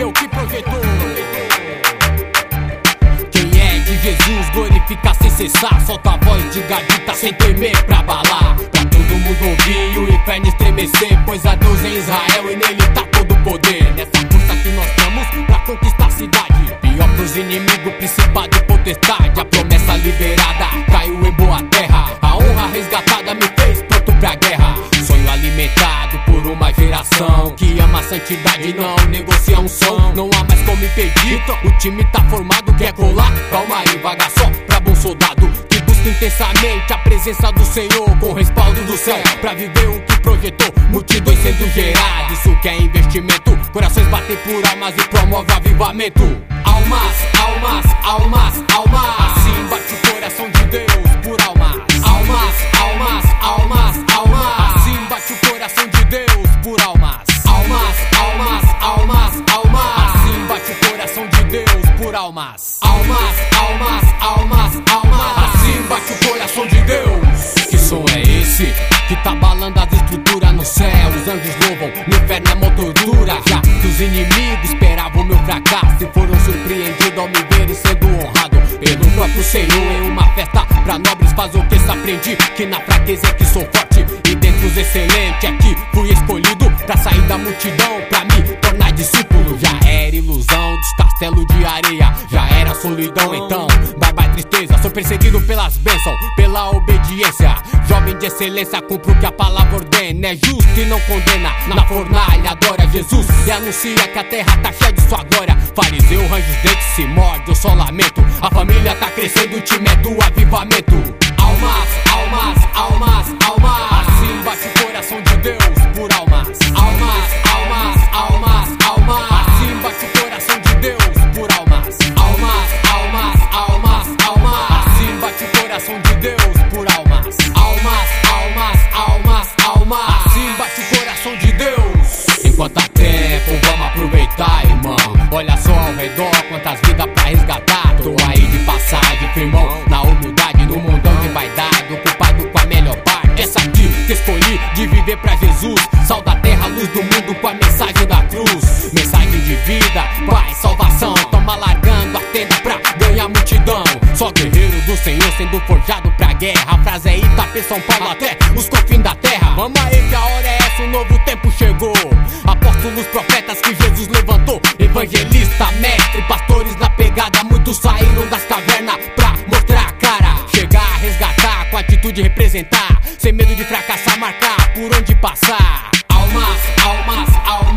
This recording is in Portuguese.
É que projetou. Quem é de Jesus glorifica sem cessar. Solta a voz de gadita sem temer pra abalar. Pra todo mundo ouvir e o inferno estremecer. Pois a Deus em Israel e nele tá todo o poder. Nessa força que nós temos pra conquistar a cidade. Pior pros inimigos, principado e potestade. A promessa liberada caiu em boa terra. A honra resgatada me fez pronto pra guerra. Sonho alimentado por uma geração que ama a santidade e não negocia. Não há mais como impedir. O time tá formado, quer colar? Calma aí, vaga só pra bom soldado que busca intensamente a presença do Senhor com respaldo do céu pra viver o que projetou. Multidões sendo geradas, isso que é investimento. Corações batem por almas e promove avivamento. Almas, almas, almas, almas. Almas. Almas, almas, almas, almas. Assim bate o coração de Deus. Que som é esse? Que tá balando as estruturas no céu. Os anjos louvam, no inferno é motorura. Já que os inimigos esperavam meu fracasso. E foram surpreendidos ao me verem sendo honrado pelo próprio Senhor. Em uma festa pra nobres faz o que se aprendi. Que na fraqueza é que sou forte. E dentre os excelentes é que fui escolhido pra sair da multidão. Pra me tornar discípulo. Já era ilusão dos castelos de areia. Já era solidão, então. Bye bye tristeza. Sou perseguido pelas bênçãos, pela obediência. Jovem de excelência, cumpro o que a palavra ordena. É justo e não condena. Na fornalha, adora Jesus e anuncia que a terra tá cheia de sua glória. Fariseu, range os dentes, se morde, eu só lamento. A família tá crescendo, o time é do avivamento. Almas, almas, almas, almas. Quantas vidas pra resgatar. Tô aí de passagem, firmão. Na humildade, no mundão de vaidade. Ocupado com a melhor parte. Essa aqui que escolhi de viver pra Jesus. Sal da terra, luz do mundo com a mensagem da cruz. Mensagem de vida, paz, salvação. Toma largando a tenda pra ganhar multidão. Só guerreiro do Senhor sendo forjado pra guerra. A frase é Itapê, São Paulo até os confins da terra. Vamos aí que a hora é essa, o novo tempo chegou. Por onde passar. Almas, almas, almas,